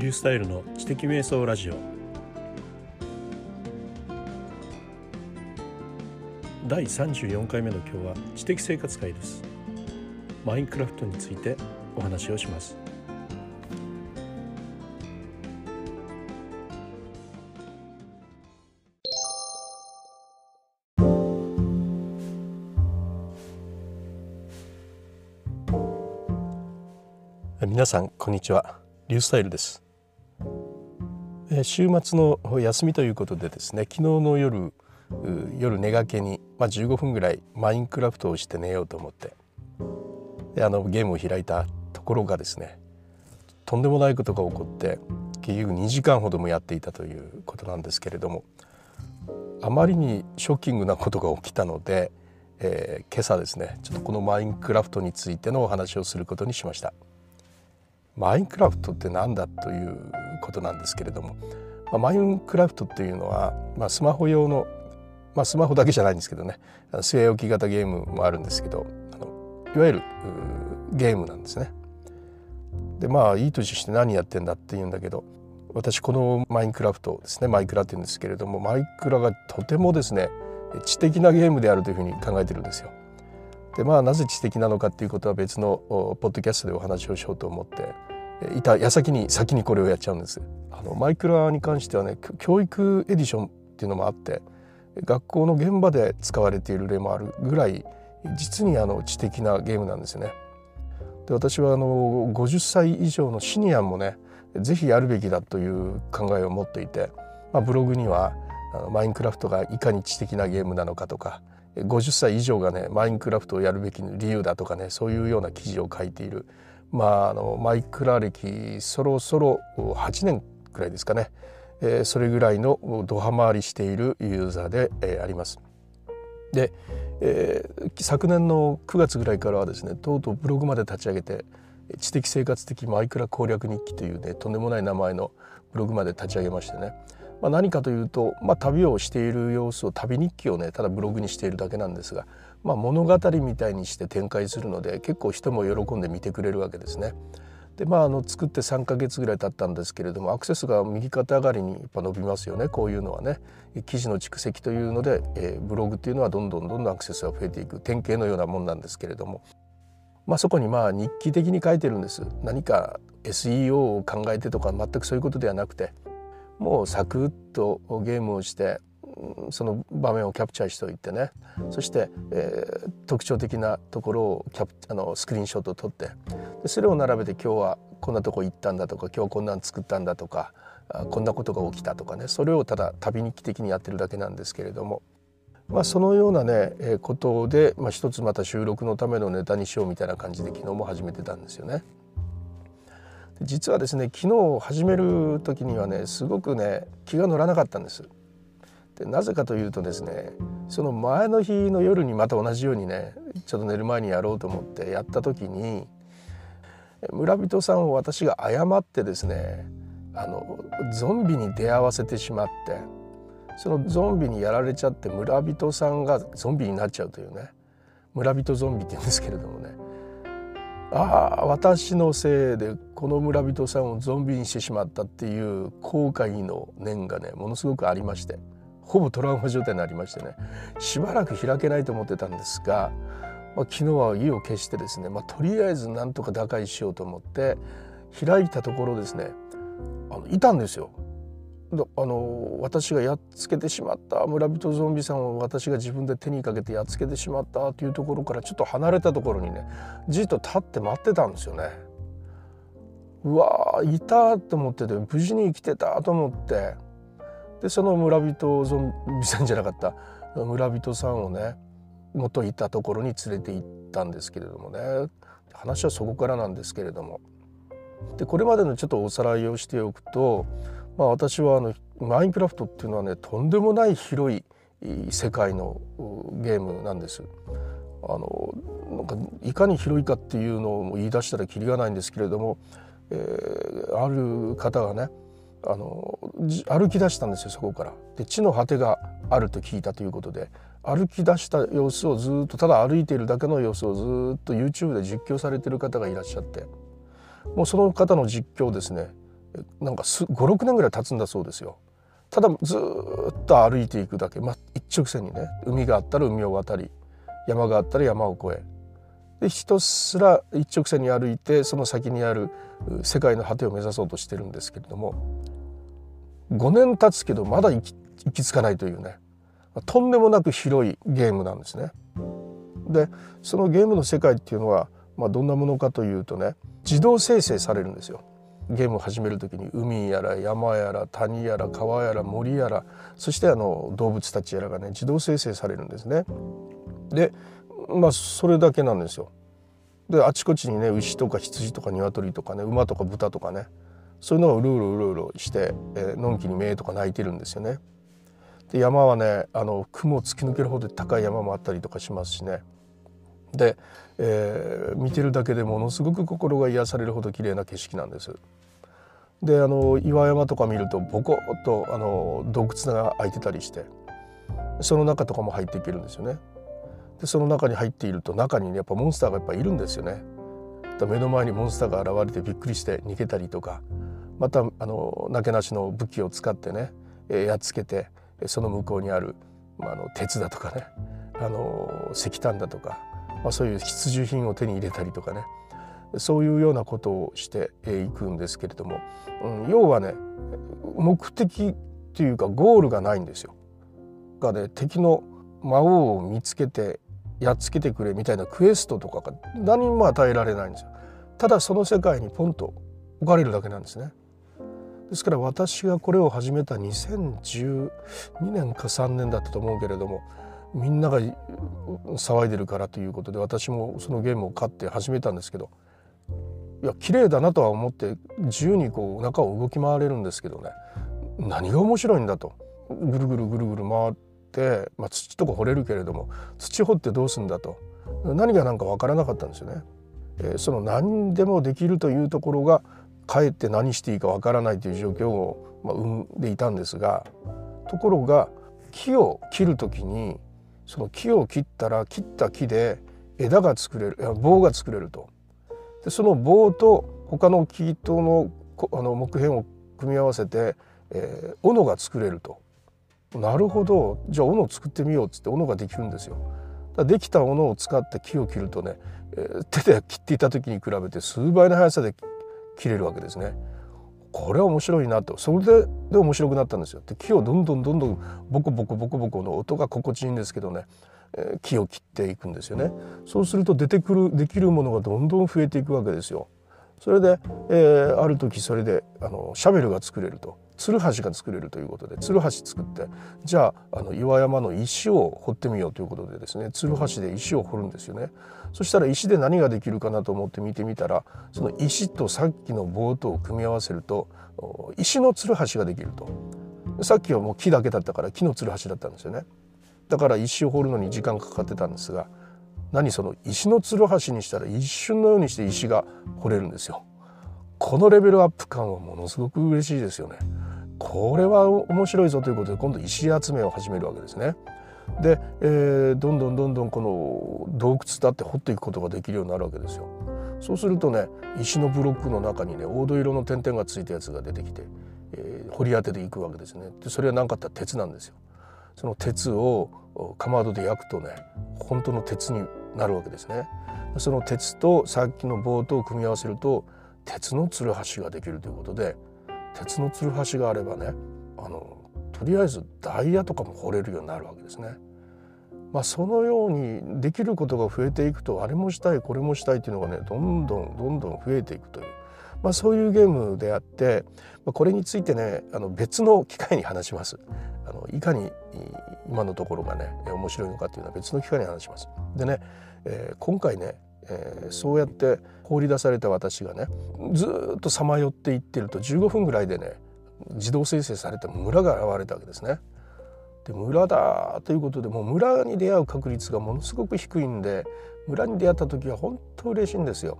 リュースタイルの知的瞑想ラジオ。第34回目の今日は知的生活会です。マインクラフトについてお話をします。皆さんこんにちは。リュースタイルです。週末の休みということでですね昨日の夜夜寝がけに、まあ、15分ぐらいマインクラフトをして寝ようと思ってであのゲームを開いたところがですねとんでもないことが起こって結局2時間ほどもやっていたということなんですけれどもあまりにショッキングなことが起きたので、えー、今朝ですねちょっとこのマインクラフトについてのお話をすることにしました。マインクラフトって何だということなんですけれども、まあ、マインクラフトっていうのは、まあ、スマホ用の、まあ、スマホだけじゃないんですけどね据え置き型ゲームもあるんですけどあのいわゆるゲームなんですね。でまあいい年して何やってんだって言うんだけど私このマインクラフトですねマイクラって言うんですけれどもマイクラがとてもですね知的なゲームであるというふうに考えてるんですよ。でまあなぜ知的なのかっていうことは別のポッドキャストでお話をしようと思っていた矢先に先にこれをやっちゃうんです。あのマイクラに関してはね教育エディションっていうのもあって学校の現場で使われている例もあるぐらい実にあの知的なゲームなんですよね。で私はあの50歳以上のシニアもね是非やるべきだという考えを持っていて、まあ、ブログにはあのマインクラフトがいかに知的なゲームなのかとか50歳以上がねマインクラフトをやるべき理由だとかねそういうような記事を書いている、まあ、あのマイクラ歴そろそろ8年くらいですかね、えー、それぐらいのドハマりしているユーザーで、えー、あります。で、えー、昨年の9月ぐらいからはですねとうとうブログまで立ち上げて知的生活的マイクラ攻略日記というねとんでもない名前のブログまで立ち上げましてねまあ、何かというと、まあ、旅をしている様子を旅日記をねただブログにしているだけなんですが、まあ、物語みたいにして展開するので結構人も喜んで見てくれるわけですね。でまあ、あの作って3ヶ月ぐらい経ったんですけれどもアクセスが右肩上がりにやっぱ伸びますよね。こういうのはね。記事の蓄積というので、えー、ブログっていうのはどんどんどんどんアクセスが増えていく典型のようなもんなんですけれども、まあ、そこにまあ日記的に書いてるんです。何か SEO を考えてとか全くそういうことではなくてもうサクッとゲームをしてその場面をキャプチャーしておいてねそして、えー、特徴的なところをキャプあのスクリーンショットを撮ってでそれを並べて今日はこんなとこ行ったんだとか今日こんなん作ったんだとかこんなことが起きたとかねそれをただ旅日記的にやってるだけなんですけれども、まあ、そのようなね、え、ことで、まあ、一つまた収録のためのネタにしようみたいな感じで昨日も始めてたんですよね。実はですね昨日始める時にはねすごくね気が乗らなかったんです。でなぜかというとですねその前の日の夜にまた同じようにねちょっと寝る前にやろうと思ってやった時に村人さんを私が誤ってですねあのゾンビに出会わせてしまってそのゾンビにやられちゃって村人さんがゾンビになっちゃうというね村人ゾンビって言うんですけれどもねああ私のせいでこの村人さんをゾンビにしてしまったっていう後悔の念がねものすごくありましてほぼトラウマ状態になりましてねしばらく開けないと思ってたんですが、まあ、昨日は意を決してですね、まあ、とりあえずなんとか打開しようと思って開いたところですねあのいたんですよあの私がやっつけてしまった村人ゾンビさんを私が自分で手にかけてやっつけてしまったというところからちょっと離れたところにねじっと立って待ってたんですよね。うわいたと思ってて無事に生きてたと思ってでその村人ゾンビさんじゃなかった村人さんをね元いたところに連れて行ったんですけれどもね話はそこからなんですけれどもでこれまでのちょっとおさらいをしておくとまあ、私はあのマインクラフトっていうのはねとんでもない広い世界のゲームなんです。あのなんかいかに広いかっていうのを言い出したらきりがないんですけれども、えー、ある方がねあの歩き出したんですよそこから。で地の果てがあると聞いたということで歩き出した様子をずっとただ歩いているだけの様子をずっと YouTube で実況されてる方がいらっしゃってもうその方の実況ですねなんか56年ぐらい経つんだそうですよ。ただずっと歩いていくだけ、まあ、一直線にね海があったら海を渡り山があったら山を越えでひたすら一直線に歩いてその先にある世界の果てを目指そうとしてるんですけれども5年経つけどまだ行き行き着かないというねとんでもなく広いゲームなんですね。でそのゲームの世界っていうのは、まあ、どんなものかというとね自動生成されるんですよ。ゲームを始める時に海やら山やら谷やら川やら森やらそしてあの動物たちやらがね自動生成されるんですね。でまあそれだけなんですよ。であちこちにね牛とか羊とか鶏とかね馬とか豚とかねそういうのがうろうろうろうろして、えー、のんきに目とか鳴いてるんですよね。で山はねあの雲を突き抜けるほど高い山もあったりとかしますしね。で、えー、見てるだけでものすごく心が癒されるほど綺麗な景色なんです。であの岩山とか見るとボコッとあの洞窟が開いてたりしてその中とかも入っていけるんですよね。でその中に入っていると中にねやっぱモンスターがやっぱいるんですよね。目の前にモンスターが現れてびっくりして逃げたりとかまたあのなけなしの武器を使ってね、えやっつけてその向こうにある、まあ、の鉄だとかねあの石炭だとかまあ、そういう必需品を手に入れたりとかねそういうようなことをしていくんですけれども、うん、要はね目的っていうかゴールがないんですよ。がね敵の魔王を見つけてやっつけてくれみたいなクエストとかが何も与えられないんですよ。ただその世界にポンと置かれるだけなんですね。ですから私がこれを始めた2012年か3年だったと思うけれどもみんなが騒いでるからということで私もそのゲームを買って始めたんですけどいや綺麗だなとは思って自由にこう中を動き回れるんですけどね何が面白いんだとぐるぐるぐるぐる回って、まあ、土とか掘れるけれども土掘ってどうすんだと。何が何か分からなかったんですよね。えー、その何でもできるというところがかえって何していいか分からないという状況を、まあ、生んでいたんですがところが木を切る時にその木を切ったら切った木で枝が作れる棒が作れると。でその棒と他の木とのあの木片を組み合わせて、えー、斧が作れると。なるほどじゃあ斧を作ってみようっつって斧ができるんですよ。できた斧を使って木を切るとね、えー、手で切っていた時に比べて数倍の速さで切れるわけですね。これは面白いなとそれでで面白くなったんですよ。で木をどんどんどんどんボコボコボコボコの音が心地いいんですけどね、えー、木を切っていくんですよね。そうすると出てくるできるものがどんどん増えていくわけですよ。それで、えー、ある時それであのシャベルが作れるとツルハシが作れるということでツルハシ作ってじゃああの岩山の石を掘ってみようということでですねツルハシで石を掘るんですよね。そしたら石で何ができるかなと思って見てみたらその石とさっきの棒とを組み合わせると石のツルハシができると。さっきはもう木だけだったから木のツルハシだったんですよね。だから石を掘るのに時間かかってたんですが何その石のツルハシにしたら一瞬のようにして石が掘れるんですよ。このレベルアップ感はものすごく嬉しいですよね。これは面白いぞということで今度石集めを始めるわけですね。で、えー、どんどんどんどんこの洞窟だって掘っていくことができるようになるわけですよ。そうするとね石のブロックの中にね黄土色の点々がついたやつが出てきて、えー、掘り当てていくわけですね。でそれは何かって鉄なんですよ。その鉄をかまどで焼くとね本当の鉄になるわけですね。その鉄とさっきの棒と組み合わせると鉄のつるはしができるということで鉄のつるはしがあればねあのとりあえずダイヤとかも掘れるようになるわけですね。まあ、そのようにできることが増えていくとあれもしたいこれもしたいっていうのがねどんどんどんどん増えていくという、まあ、そういうゲームであって、まあ、これについてねあの別の機会に話します。あのいかに今のところがね面白いのかっていうのは別の機会に話します。でね、えー、今回ねえー、そうやって放り出された私がねずっとさまよっていってると15分ぐらいでね自動生成された村が現れたわけですね。で村だということでもう村に出会う確率がものすごく低いんで村に出会った時は本当嬉しいんですよ。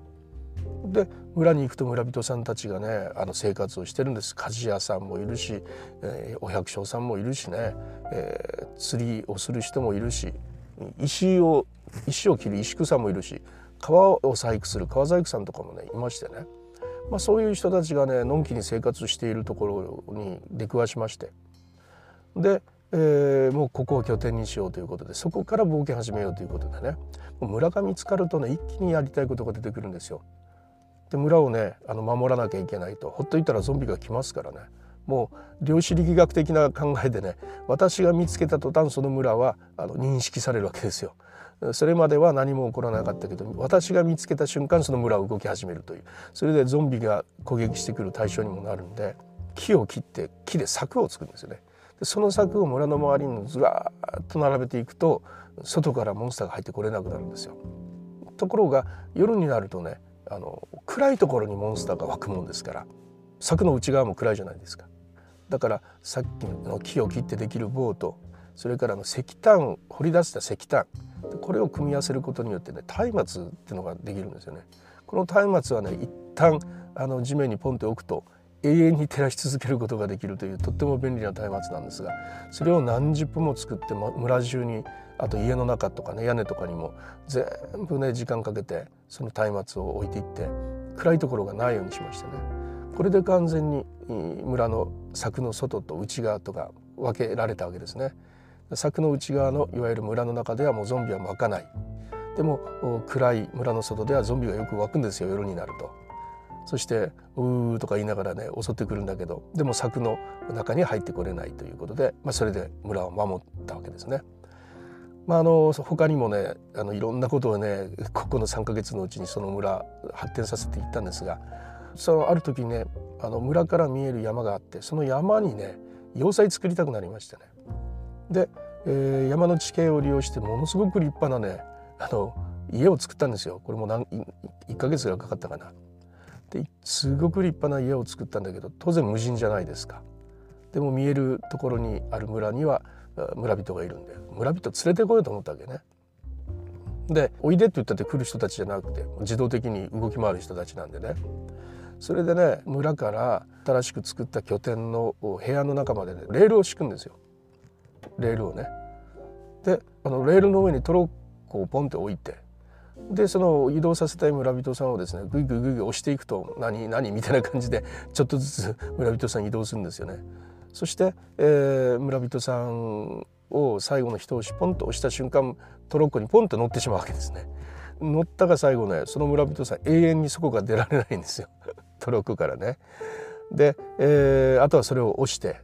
で村に行くと村人さんたちがねあの生活をしてるんです鍛冶屋さんもいるし、えー、お百姓さんもいるしね、えー、釣りをする人もいるし石を石を切る石工さんもいるし川を細工する川細工さんとかもねいましてね。まあ、そういう人たちがねのんきに生活しているところに出くわしまして。で、えー、もうここを拠点にしようということでそこから冒険始めようということでね。村が見つかるとね一気にやりたいことが出てくるんですよ。で村をねあの守らなきゃいけないと。ほっといたらゾンビが来ますからね。もう量子力学的な考えでね私が見つけた途端その村はあの認識されるわけですよ。それまでは何も起こらなかったけど私が見つけた瞬間その村は動き始めるというそれでゾンビが攻撃してくる対象にもなるんで木を切って木で柵を作るんですよね。でその柵を村の周りにずらっと並べていくと外からモンスターが入ってこれなくなるんですよ。ところが夜になるとねあの暗いところにモンスターが湧くもんですから柵の内側も暗いじゃないですか。だからさっきの木を切ってできる棒とそれからの石炭掘り出した石炭でこれを組み合わせることによってね松明っていうのができるんですよね。この松明はね一旦あの地面にポンって置くと永遠に照らし続けることができるというとっても便利な松明なんですがそれを何十分も作って村中にあと家の中とかね屋根とかにも全部ね時間かけてその松明を置いていって暗いところがないようにしましたね。これで完全に村の柵の外と内側とか分けられたわけですね。柵の内側のいわゆる村の中ではもうゾンビは湧かない。でも暗い村の外ではゾンビがよく湧くんですよ夜になると。そして「うー」とか言いながらね襲ってくるんだけどでも柵の中に入ってこれないということで、まあ、それで村を守ったわけですね。まあ、あの他にもねあのいろんなことをねここの3か月のうちにその村発展させていったんですがそのある時ねあの村から見える山があってその山にね要塞作りたくなりましてね。で、えー、山の地形を利用してものすごく立派なねあの家を作ったんですよこれも何1ヶ月がかかったかな。ですごく立派な家を作ったんだけど当然無人じゃないですか。でも見えるところにある村には村人がいるんで村人連れてこようと思ったわけね。でおいでって言ったって来る人たちじゃなくて自動的に動き回る人たちなんでねそれでね村から新しく作った拠点の部屋の中までねレールを敷くんですよレールをね。であのレールの上にトロッコをポンって置いてでその移動させたい村人さんをですねグイグイグイグイ押していくと何何みたいな感じでちょっとずつ 村人さん移動するんですよね。そして、えー、村人さんを最後の一押しポンと押した瞬間トロッコにポンと乗ってしまうわけですね。乗ったが最後ねその村人さん永遠にそこが出られないんですよ トロッコからね。で、えー、あとはそれを押して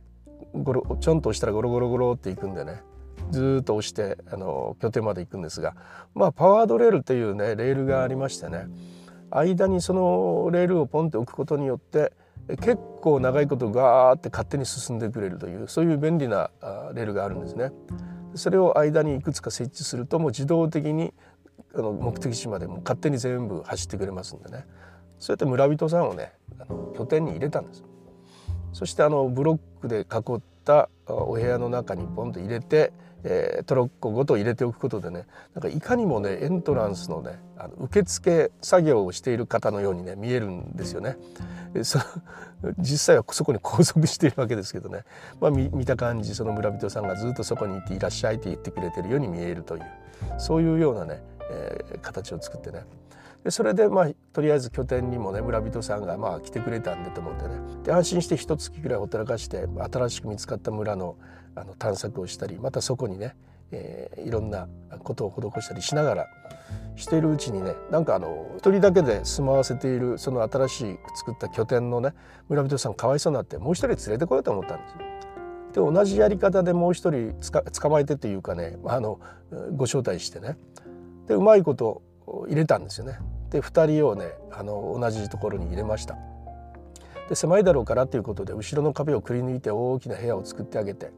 ゴロちょんと押したらゴロゴロゴロっていくんでねずっと押してあの拠点まで行くんですがまあパワードレールっていうねレールがありましてね間にそのレールをポンって置くことによって結構長いことガーって勝手に進んでくれるというそういう便利なレールがあるんですね。それを間にいくつか設置するともう自動的にあの目的地までも勝手に全部走ってくれますんでねそうやって村人さんをねあの拠点に入れたんです。そしてあのブロックで囲ったお部屋の中にポンと入れてえー、トロッコごと入れておくことでねなんかいかにもねエントランスのねあの受付作業をしている方のようにね見えるんですよね。そ実際はそこに拘束しているわけですけどね、まあ、見た感じその村人さんがずっとそこにいて「いらっしゃい」って言ってくれてるように見えるというそういうようなね、えー、形を作ってねでそれでまあとりあえず拠点にもね村人さんがまあ来てくれたんでと思ってねで安心して一月ぐらいほったらかして新しく見つかった村のあの探索をしたりまたそこにね、えー、いろんなことを施したりしながらしているうちにねなんかあの一人だけで住まわせているその新しい作った拠点のね村人さんかわいそうになってもう一人連れてこようと思ったんですよ。で同じやり方でもう一人捕まえてっていうかねあのご招待してねでうまいこと入れたんですよね。で2人をねあの同じところに入れました。で狭いだろうからっていうことで後ろの壁をくり抜いて大きな部屋を作ってあげて。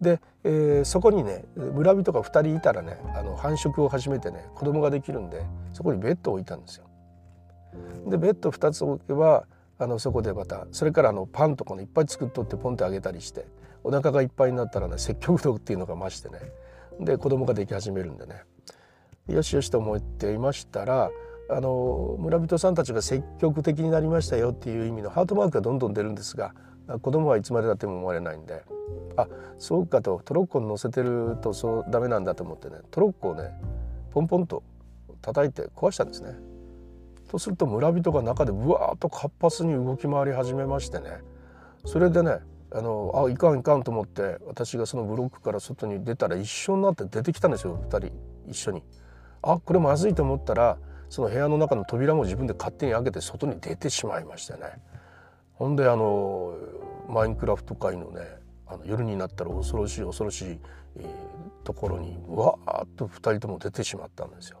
で、えー、そこにね村人が2人いたらねあの繁殖を始めてね子供ができるんでそこにベッドを置いたんですよ。でベッド2つ置けばあのそこでまたそれからあのパンとかねいっぱい作っとってポンってあげたりしてお腹がいっぱいになったらね積極度っていうのが増してねで子供ができ始めるんでね。よしよしと思っていましたらあの村人さんたちが積極的になりましたよっていう意味のハートマークがどんどん出るんですが子供はいつまでたっても思われないんであそうかとトロッコに乗せてるとそうダメなんだと思ってねトロッコをねポンポンと叩いて壊したんですね。とすると村人が中でうわーっと活発に動き回り始めましてねそれでねあのあいかんいかんと思って私がそのブロックから外に出たら一緒になって出てきたんですよ2人一緒に。あこれまずいと思ったらその部屋の中の扉も自分で勝手に開けて外に出てしまいましてねほんであのマインクラフト界のねあの夜になったら恐ろしい恐ろしい、えー、ところにわーっと2人とも出てしまったんですよ。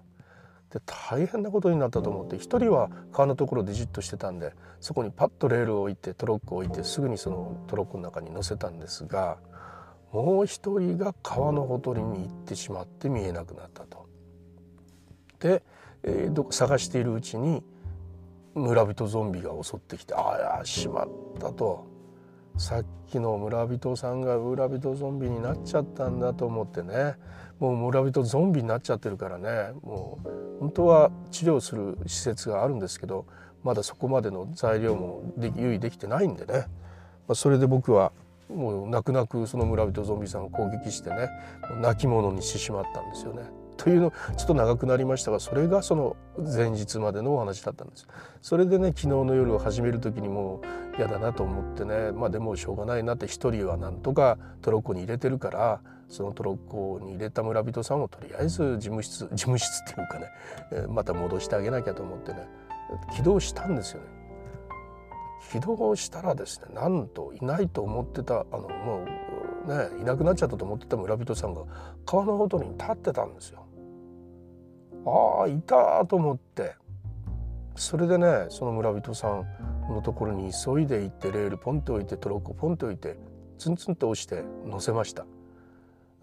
で大変なことになったと思って1人は川のところでじっとしてたんでそこにパッとレールを置いてトロックを置いてすぐにそのトロックの中に乗せたんですがもう一人が川のほとりに行ってしまって見えなくなったと。で、えー、探しているうちに村人ゾンビが襲ってきてああしまったと。さっきの村人さんが村人ゾンビになっちゃったんだと思ってね。もう村人ゾンビになっちゃってるからね。もう本当は治療する施設があるんですけどまだそこまでの材料もで用意できてないんでね、まあ、それで僕はもう泣く泣くその村人ゾンビさんを攻撃してね泣き者にしてしまったんですよね。というのちょっと長くなりましたがそれがその前日までのお話だったんですそれでね昨日の夜を始める時にもう嫌だなと思ってねまあでもしょうがないなって一人はなんとかトロッコに入れてるからそのトロッコに入れた村人さんをとりあえず事務室 事務室っていうかね、えまた戻してあげなきゃと思ってね起動したんですよね。起動したらですねなんといないと思ってたあのもうねいなくなっちゃったと思ってた村人さんが川のほとりに立ってたんですよ。ああいたと思ってそれでねその村人さんのところに急いで行ってレールポンと置いてトロッコポンと置いてツンツンと押して乗せました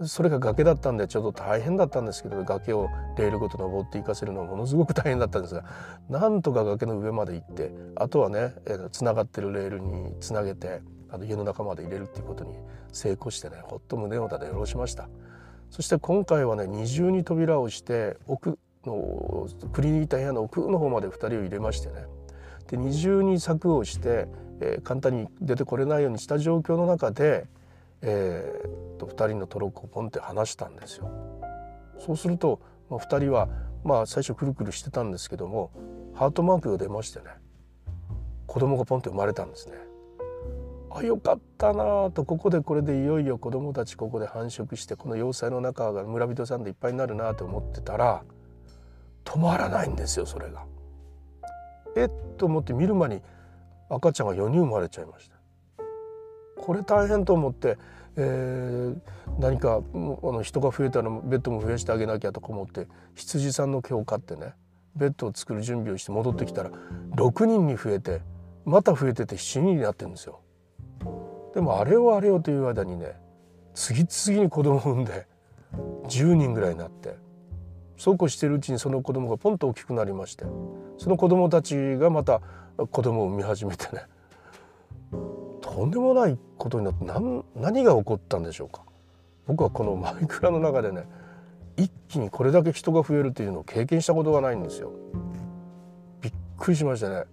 それが崖だったんでちょっと大変だったんですけど崖をレールごと登っていかせるのはものすごく大変だったんですがなんとか崖の上まで行ってあとはねつながってるレールにつなげてあの家の中まで入れるっていうことに成功してねほっと胸を打って下ろしましたそして今回はね二重に扉をして奥のクリニータ部屋の奥の方まで2人を入れましてねで二重に柵をして、えー、簡単に出てこれないようにした状況の中で、えー、と2人のトロッコをポンって離したんですよ。そうすると、まあ、2人は、まあ、最初くるくるしてたんですけどもハートマークが出ましてね子供がポンって生まれたんですね。あよかったなとここでこれでいよいよ子供たちここで繁殖してこの要塞の中が村人さんでいっぱいになるなと思ってたら止まらないんですよそれが。えっと思って見る間に赤ちゃんが4人生まれちゃいました。これ大変と思って、えー、何かあの人が増えたらベッドも増やしてあげなきゃとか思って羊さんの毛を飼ってねベッドを作る準備をして戻ってきたら6人に増えてまた増えてて7人になってるんですよ。でもあれよあれよという間にね次々に子供を産んで10人ぐらいになってそうこうしているうちにその子供がポンと大きくなりましてその子供たちがまた子供を産み始めてねとんでもないことになって何何が起こったんでしょうか僕はこのマイクラの中でね一気にこれだけ人が増えるというのを経験したことがないんですよ。びっくりしましたね。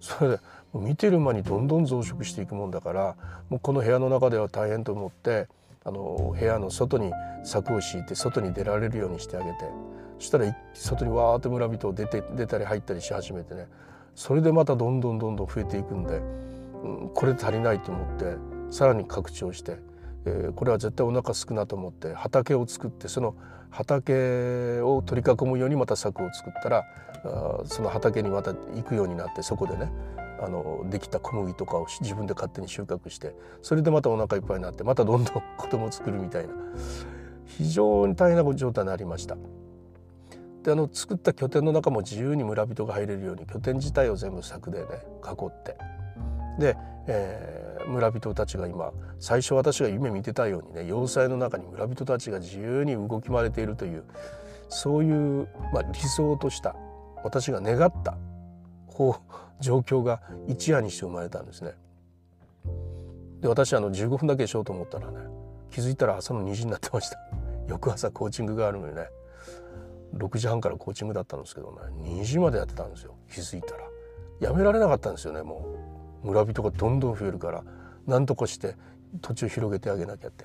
それで見てる間にどんどん増殖していくもんだからもうこの部屋の中では大変と思ってあの部屋の外に柵を敷いて外に出られるようにしてあげてそしたら外にわーっと村人を出て出たり入ったりし始めてねそれでまたどんどんどんどん増えていくんで、うん、これ足りないと思ってさらに拡張して、えー、これは絶対お腹すくなと思って畑を作ってその畑を取り囲むようにまた柵を作ったらあその畑にまた行くようになってそこでねあのできた小麦とかを自分で勝手に収穫してそれでまたお腹いっぱいになってまたどんどん子供を作るみたいな非常に大変な状態になりました。であの作った拠点の中も自由に村人が入れるように拠点自体を全部柵でね囲ってで、えー、村人たちが今最初私が夢見てたようにね要塞の中に村人たちが自由に動き回れているというそういう、まあ、理想とした私が願ったこう状況が一夜にして生まれたんですね。で私あの15分だけしようと思ったらね気づいたら朝の2時になってました。翌朝コーチングがあるのにね6時半からコーチングだったんですけどね2時までやってたんですよ。気づいたら。やめられなかったんですよねもう。村人がどんどん増えるから何とかして土地を広げてあげなきゃって、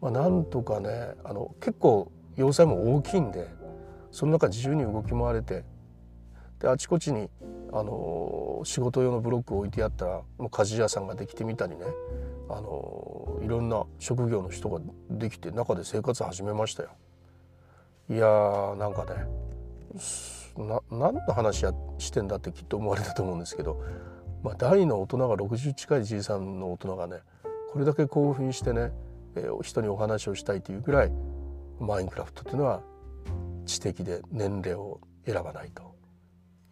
まあ、なんとかねあの結構要塞も大きいんでその中自由に動き回れてであちこちにあの仕事用のブロックを置いてあったらもう鍛冶屋さんができてみたりねあのいろんな職業の人ができて中で生活始めましたよ。いやーなんかねな何の話やしてんだってきっと思われたと思うんですけど、まあ、大の大人が60近いじいさんの大人がねこれだけ興奮してね、えー、人にお話をしたいというぐらいマインクラフトというのは知的で年齢を選ばないと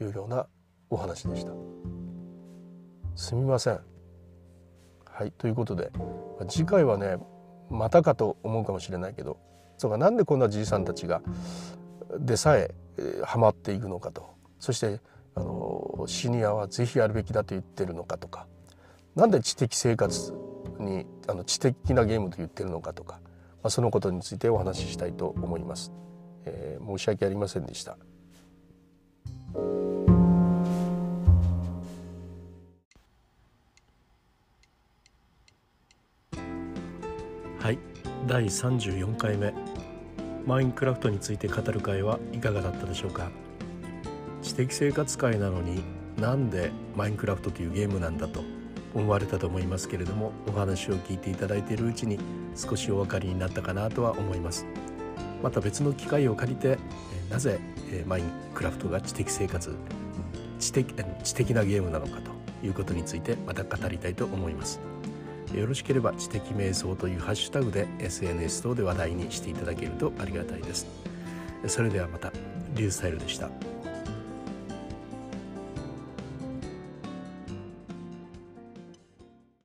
いうようなお話でした。すみません。はいということで次回はねまたかと思うかもしれないけどそうかなんでこんなじいさんたちがでさえ、ハマっていくのかとそしてあのシニアはぜひやるべきだと言ってるのかとかなんで知的生活にあの知的なゲームと言ってるのかとか、まあ、そのことについてお話ししたいと思います。えー、申し訳ありませんでした。第34回目。マインクラフトについて語る会はいかがだったでしょうか。知的生活会なのになんでマインクラフトというゲームなんだと思われたと思いますけれどもお話を聞いていただいているうちに少しお分かりになったかなとは思います。また別の機会を借りてなぜマインクラフトが知的生活知的知的なゲームなのかということについてまた語りたいと思います。よろしければ知的瞑想というハッシュタグで SNS 等で話題にしていただけるとありがたいです。それではまたリュースタイルでした。